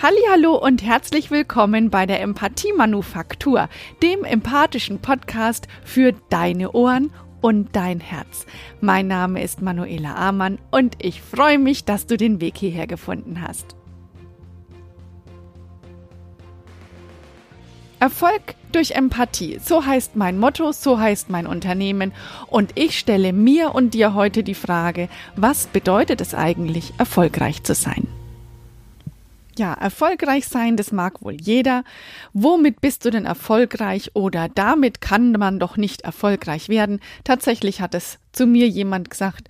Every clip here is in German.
Hallo und herzlich willkommen bei der Empathie Manufaktur, dem empathischen Podcast für deine Ohren und dein Herz. Mein Name ist Manuela Amann und ich freue mich, dass du den Weg hierher gefunden hast. Erfolg durch Empathie, so heißt mein Motto, so heißt mein Unternehmen und ich stelle mir und dir heute die Frage, was bedeutet es eigentlich, erfolgreich zu sein? Ja, erfolgreich sein, das mag wohl jeder. Womit bist du denn erfolgreich oder damit kann man doch nicht erfolgreich werden? Tatsächlich hat es zu mir jemand gesagt,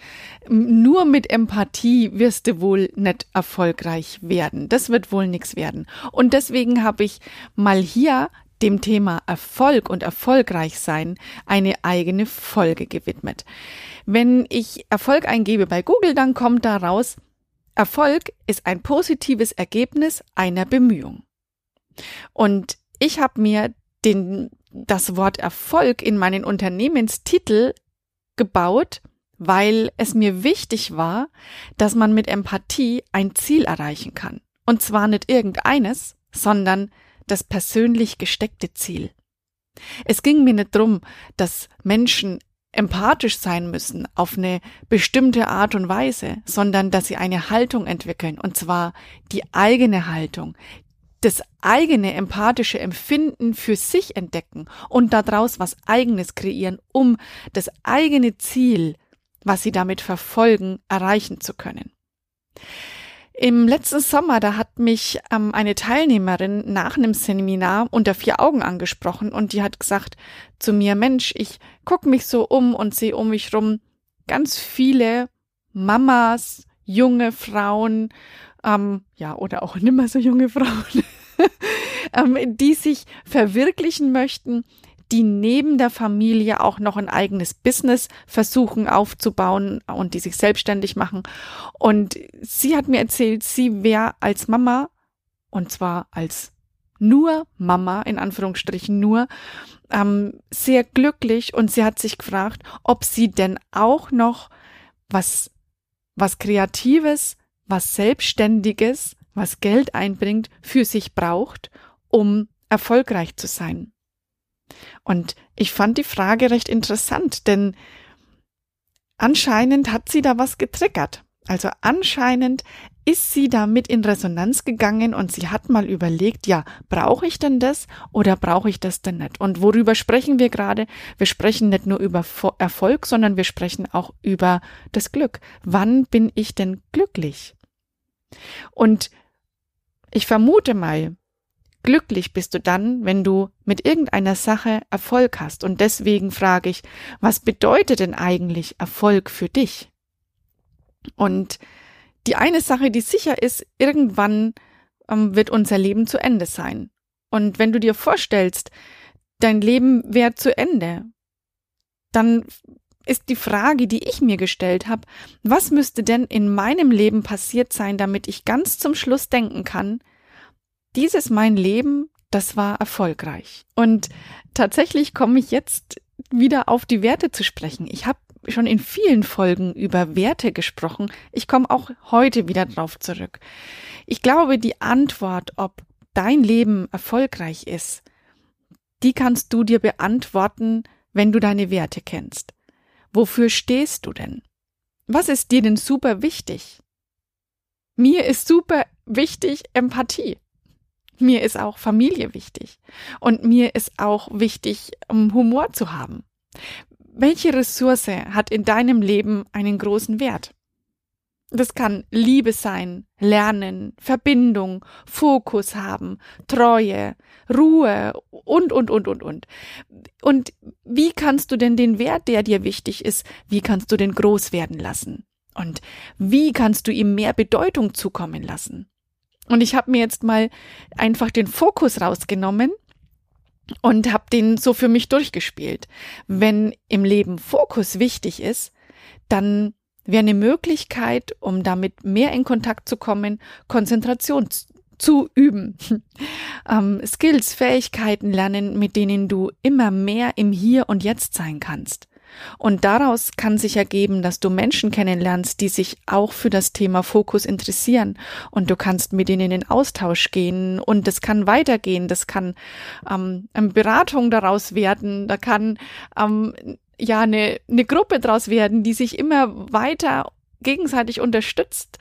nur mit Empathie wirst du wohl nicht erfolgreich werden. Das wird wohl nichts werden. Und deswegen habe ich mal hier dem Thema Erfolg und erfolgreich sein eine eigene Folge gewidmet. Wenn ich Erfolg eingebe bei Google, dann kommt da raus, Erfolg ist ein positives Ergebnis einer Bemühung. Und ich habe mir den, das Wort Erfolg in meinen Unternehmenstitel gebaut, weil es mir wichtig war, dass man mit Empathie ein Ziel erreichen kann. Und zwar nicht irgendeines, sondern das persönlich gesteckte Ziel. Es ging mir nicht drum, dass Menschen empathisch sein müssen auf eine bestimmte Art und Weise, sondern dass sie eine Haltung entwickeln, und zwar die eigene Haltung, das eigene empathische Empfinden für sich entdecken und daraus was eigenes kreieren, um das eigene Ziel, was sie damit verfolgen, erreichen zu können. Im letzten Sommer, da hat mich ähm, eine Teilnehmerin nach einem Seminar unter vier Augen angesprochen und die hat gesagt zu mir, Mensch, ich guck mich so um und sehe um mich rum ganz viele Mamas, junge Frauen, ähm, ja, oder auch nimmer so junge Frauen, ähm, die sich verwirklichen möchten, die neben der Familie auch noch ein eigenes Business versuchen aufzubauen und die sich selbstständig machen. Und sie hat mir erzählt, sie wäre als Mama, und zwar als nur Mama, in Anführungsstrichen nur, ähm, sehr glücklich und sie hat sich gefragt, ob sie denn auch noch was, was Kreatives, was Selbstständiges, was Geld einbringt, für sich braucht, um erfolgreich zu sein. Und ich fand die Frage recht interessant, denn anscheinend hat sie da was getriggert. Also anscheinend ist sie damit in Resonanz gegangen und sie hat mal überlegt, ja, brauche ich denn das oder brauche ich das denn nicht? Und worüber sprechen wir gerade? Wir sprechen nicht nur über Erfolg, sondern wir sprechen auch über das Glück. Wann bin ich denn glücklich? Und ich vermute mal, Glücklich bist du dann, wenn du mit irgendeiner Sache Erfolg hast. Und deswegen frage ich, was bedeutet denn eigentlich Erfolg für dich? Und die eine Sache, die sicher ist, irgendwann ähm, wird unser Leben zu Ende sein. Und wenn du dir vorstellst, dein Leben wäre zu Ende, dann ist die Frage, die ich mir gestellt habe, was müsste denn in meinem Leben passiert sein, damit ich ganz zum Schluss denken kann, dieses mein Leben, das war erfolgreich. Und tatsächlich komme ich jetzt wieder auf die Werte zu sprechen. Ich habe schon in vielen Folgen über Werte gesprochen. Ich komme auch heute wieder drauf zurück. Ich glaube, die Antwort, ob dein Leben erfolgreich ist, die kannst du dir beantworten, wenn du deine Werte kennst. Wofür stehst du denn? Was ist dir denn super wichtig? Mir ist super wichtig Empathie. Mir ist auch Familie wichtig. Und mir ist auch wichtig, um Humor zu haben. Welche Ressource hat in deinem Leben einen großen Wert? Das kann Liebe sein, Lernen, Verbindung, Fokus haben, Treue, Ruhe und, und, und, und, und. Und wie kannst du denn den Wert, der dir wichtig ist, wie kannst du den groß werden lassen? Und wie kannst du ihm mehr Bedeutung zukommen lassen? Und ich habe mir jetzt mal einfach den Fokus rausgenommen und habe den so für mich durchgespielt. Wenn im Leben Fokus wichtig ist, dann wäre eine Möglichkeit, um damit mehr in Kontakt zu kommen, Konzentration zu üben. ähm, Skills, Fähigkeiten lernen, mit denen du immer mehr im Hier und Jetzt sein kannst. Und daraus kann sich ergeben, dass du Menschen kennenlernst, die sich auch für das Thema Fokus interessieren. Und du kannst mit ihnen in den Austausch gehen und das kann weitergehen. Das kann ähm, eine Beratung daraus werden. Da kann ähm, ja eine, eine Gruppe daraus werden, die sich immer weiter gegenseitig unterstützt,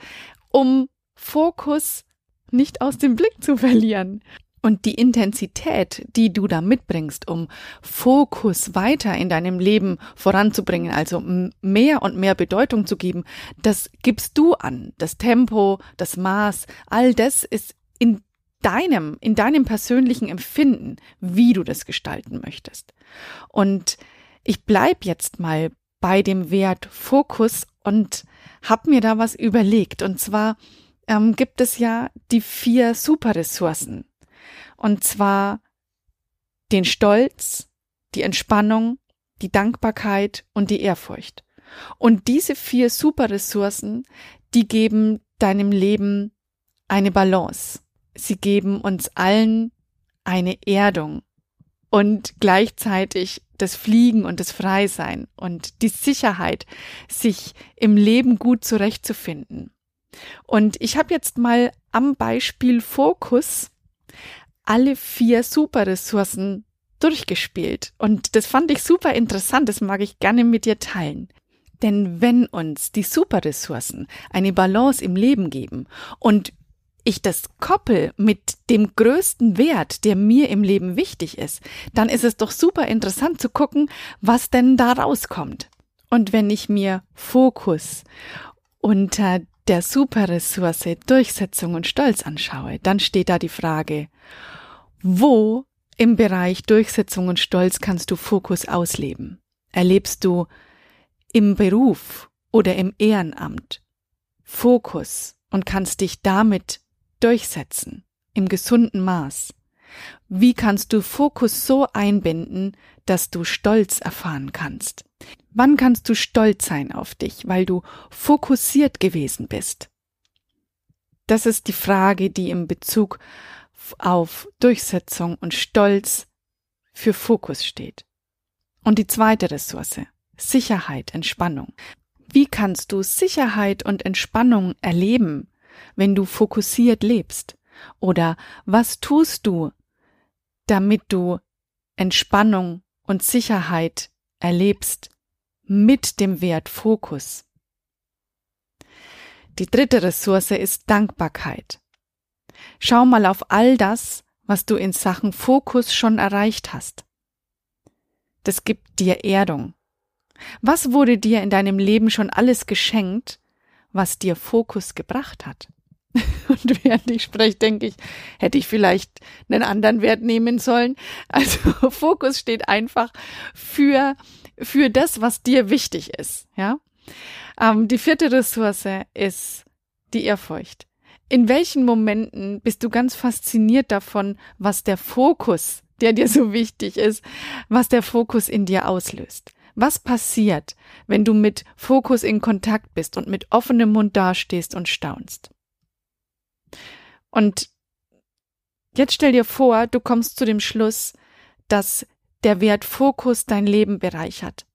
um Fokus nicht aus dem Blick zu verlieren. Und die Intensität, die du da mitbringst, um Fokus weiter in deinem Leben voranzubringen, also mehr und mehr Bedeutung zu geben, das gibst du an. Das Tempo, das Maß, all das ist in deinem, in deinem persönlichen Empfinden, wie du das gestalten möchtest. Und ich bleib jetzt mal bei dem Wert Fokus und hab mir da was überlegt. Und zwar ähm, gibt es ja die vier Superressourcen und zwar den Stolz, die Entspannung, die Dankbarkeit und die Ehrfurcht. Und diese vier Superressourcen, die geben deinem Leben eine Balance. Sie geben uns allen eine Erdung und gleichzeitig das Fliegen und das Freisein und die Sicherheit, sich im Leben gut zurechtzufinden. Und ich habe jetzt mal am Beispiel Fokus alle vier Superressourcen durchgespielt. Und das fand ich super interessant, das mag ich gerne mit dir teilen. Denn wenn uns die Superressourcen eine Balance im Leben geben und ich das koppel mit dem größten Wert, der mir im Leben wichtig ist, dann ist es doch super interessant zu gucken, was denn da rauskommt. Und wenn ich mir Fokus unter der Superressource Durchsetzung und Stolz anschaue, dann steht da die Frage, wo im Bereich Durchsetzung und Stolz kannst du Fokus ausleben? Erlebst du im Beruf oder im Ehrenamt Fokus und kannst dich damit durchsetzen im gesunden Maß? Wie kannst du Fokus so einbinden, dass du Stolz erfahren kannst? Wann kannst du stolz sein auf dich, weil du fokussiert gewesen bist? Das ist die Frage, die im Bezug auf Durchsetzung und Stolz für Fokus steht. Und die zweite Ressource, Sicherheit, Entspannung. Wie kannst du Sicherheit und Entspannung erleben, wenn du fokussiert lebst? Oder was tust du, damit du Entspannung und Sicherheit erlebst mit dem Wert Fokus? Die dritte Ressource ist Dankbarkeit. Schau mal auf all das, was du in Sachen Fokus schon erreicht hast. Das gibt dir Erdung. Was wurde dir in deinem Leben schon alles geschenkt, was dir Fokus gebracht hat? Und während ich spreche, denke ich, hätte ich vielleicht einen anderen Wert nehmen sollen. Also Fokus steht einfach für, für das, was dir wichtig ist, ja. Ähm, die vierte Ressource ist die Ehrfurcht. In welchen Momenten bist du ganz fasziniert davon, was der Fokus, der dir so wichtig ist, was der Fokus in dir auslöst? Was passiert, wenn du mit Fokus in Kontakt bist und mit offenem Mund dastehst und staunst? Und jetzt stell dir vor, du kommst zu dem Schluss, dass der Wert Fokus dein Leben bereichert.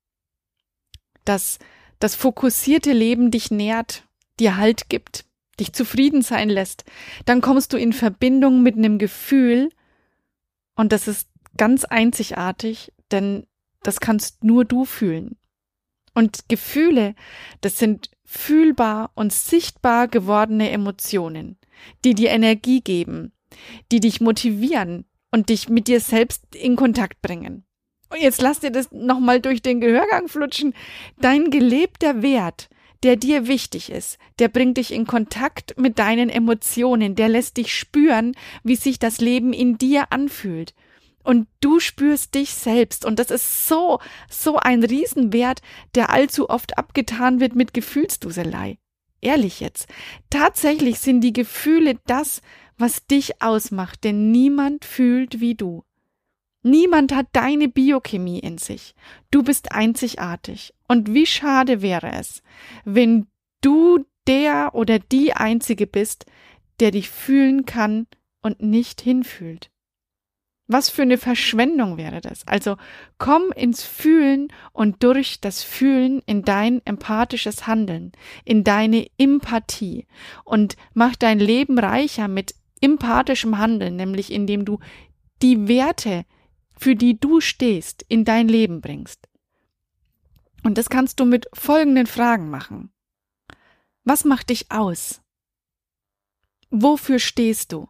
Dass das fokussierte Leben dich nährt, dir Halt gibt, dich zufrieden sein lässt, dann kommst du in Verbindung mit einem Gefühl und das ist ganz einzigartig, denn das kannst nur du fühlen. Und Gefühle, das sind fühlbar und sichtbar gewordene Emotionen, die dir Energie geben, die dich motivieren und dich mit dir selbst in Kontakt bringen. Und jetzt lass dir das nochmal durch den Gehörgang flutschen. Dein gelebter Wert der dir wichtig ist, der bringt dich in Kontakt mit deinen Emotionen, der lässt dich spüren, wie sich das Leben in dir anfühlt. Und du spürst dich selbst. Und das ist so, so ein Riesenwert, der allzu oft abgetan wird mit Gefühlsduselei. Ehrlich jetzt. Tatsächlich sind die Gefühle das, was dich ausmacht, denn niemand fühlt wie du. Niemand hat deine Biochemie in sich. Du bist einzigartig. Und wie schade wäre es, wenn du der oder die Einzige bist, der dich fühlen kann und nicht hinfühlt. Was für eine Verschwendung wäre das? Also komm ins Fühlen und durch das Fühlen in dein empathisches Handeln, in deine Empathie und mach dein Leben reicher mit empathischem Handeln, nämlich indem du die Werte, für die du stehst, in dein Leben bringst. Und das kannst du mit folgenden Fragen machen. Was macht dich aus? Wofür stehst du?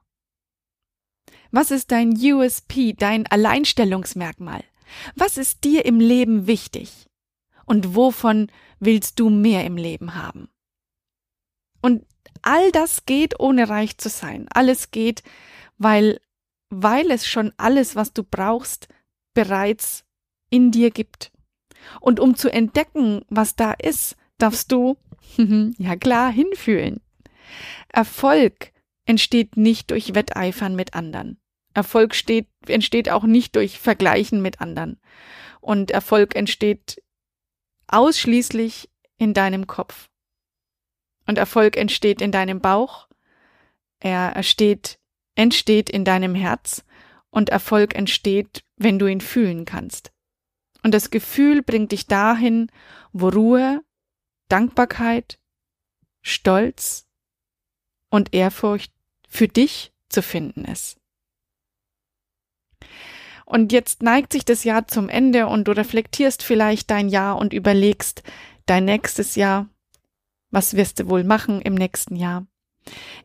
Was ist dein USP, dein Alleinstellungsmerkmal? Was ist dir im Leben wichtig? Und wovon willst du mehr im Leben haben? Und all das geht, ohne reich zu sein. Alles geht, weil, weil es schon alles, was du brauchst, bereits in dir gibt. Und um zu entdecken, was da ist, darfst du, ja klar, hinfühlen. Erfolg entsteht nicht durch Wetteifern mit anderen. Erfolg steht, entsteht auch nicht durch Vergleichen mit anderen. Und Erfolg entsteht ausschließlich in deinem Kopf. Und Erfolg entsteht in deinem Bauch. Er entsteht, entsteht in deinem Herz. Und Erfolg entsteht, wenn du ihn fühlen kannst. Und das Gefühl bringt dich dahin, wo Ruhe, Dankbarkeit, Stolz und Ehrfurcht für dich zu finden ist. Und jetzt neigt sich das Jahr zum Ende und du reflektierst vielleicht dein Jahr und überlegst dein nächstes Jahr. Was wirst du wohl machen im nächsten Jahr?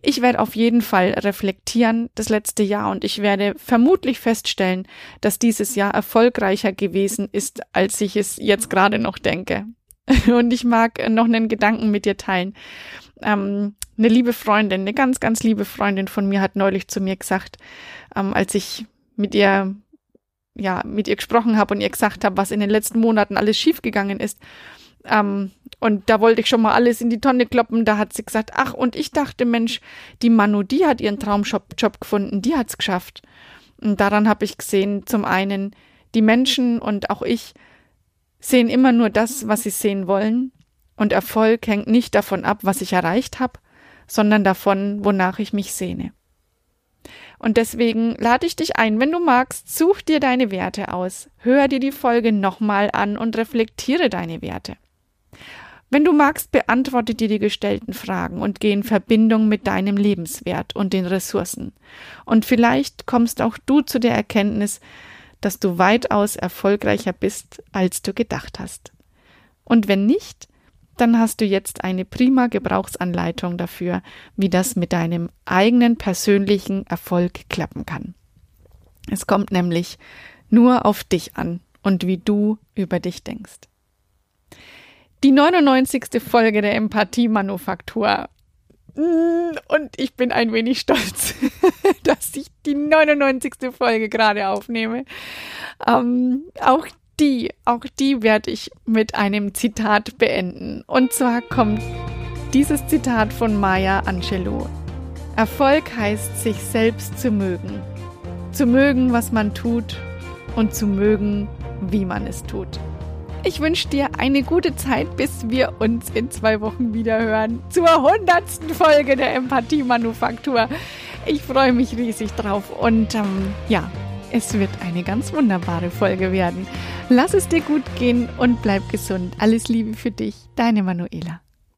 Ich werde auf jeden Fall reflektieren das letzte Jahr und ich werde vermutlich feststellen, dass dieses Jahr erfolgreicher gewesen ist, als ich es jetzt gerade noch denke. Und ich mag noch einen Gedanken mit dir teilen. Ähm, eine liebe Freundin, eine ganz, ganz liebe Freundin von mir hat neulich zu mir gesagt, ähm, als ich mit ihr ja mit ihr gesprochen habe und ihr gesagt habe, was in den letzten Monaten alles schiefgegangen ist. Ähm, und da wollte ich schon mal alles in die Tonne kloppen. Da hat sie gesagt, ach, und ich dachte, Mensch, die Manu, die hat ihren Traumjob Job gefunden, die hat's geschafft. Und daran habe ich gesehen, zum einen, die Menschen und auch ich sehen immer nur das, was sie sehen wollen. Und Erfolg hängt nicht davon ab, was ich erreicht habe, sondern davon, wonach ich mich sehne. Und deswegen lade ich dich ein, wenn du magst, such dir deine Werte aus, hör dir die Folge nochmal an und reflektiere deine Werte. Wenn du magst, beantworte dir die gestellten Fragen und geh in Verbindung mit deinem Lebenswert und den Ressourcen. Und vielleicht kommst auch du zu der Erkenntnis, dass du weitaus erfolgreicher bist, als du gedacht hast. Und wenn nicht, dann hast du jetzt eine prima Gebrauchsanleitung dafür, wie das mit deinem eigenen persönlichen Erfolg klappen kann. Es kommt nämlich nur auf dich an und wie du über dich denkst. Die 99. Folge der Empathie-Manufaktur. Mm, und ich bin ein wenig stolz, dass ich die 99. Folge gerade aufnehme. Ähm, auch die, auch die werde ich mit einem Zitat beenden. Und zwar kommt dieses Zitat von Maya Angelou. Erfolg heißt, sich selbst zu mögen. Zu mögen, was man tut und zu mögen, wie man es tut. Ich wünsche dir eine gute Zeit, bis wir uns in zwei Wochen wieder hören zur hundertsten Folge der Empathie Manufaktur. Ich freue mich riesig drauf und ähm, ja, es wird eine ganz wunderbare Folge werden. Lass es dir gut gehen und bleib gesund. Alles Liebe für dich, deine Manuela.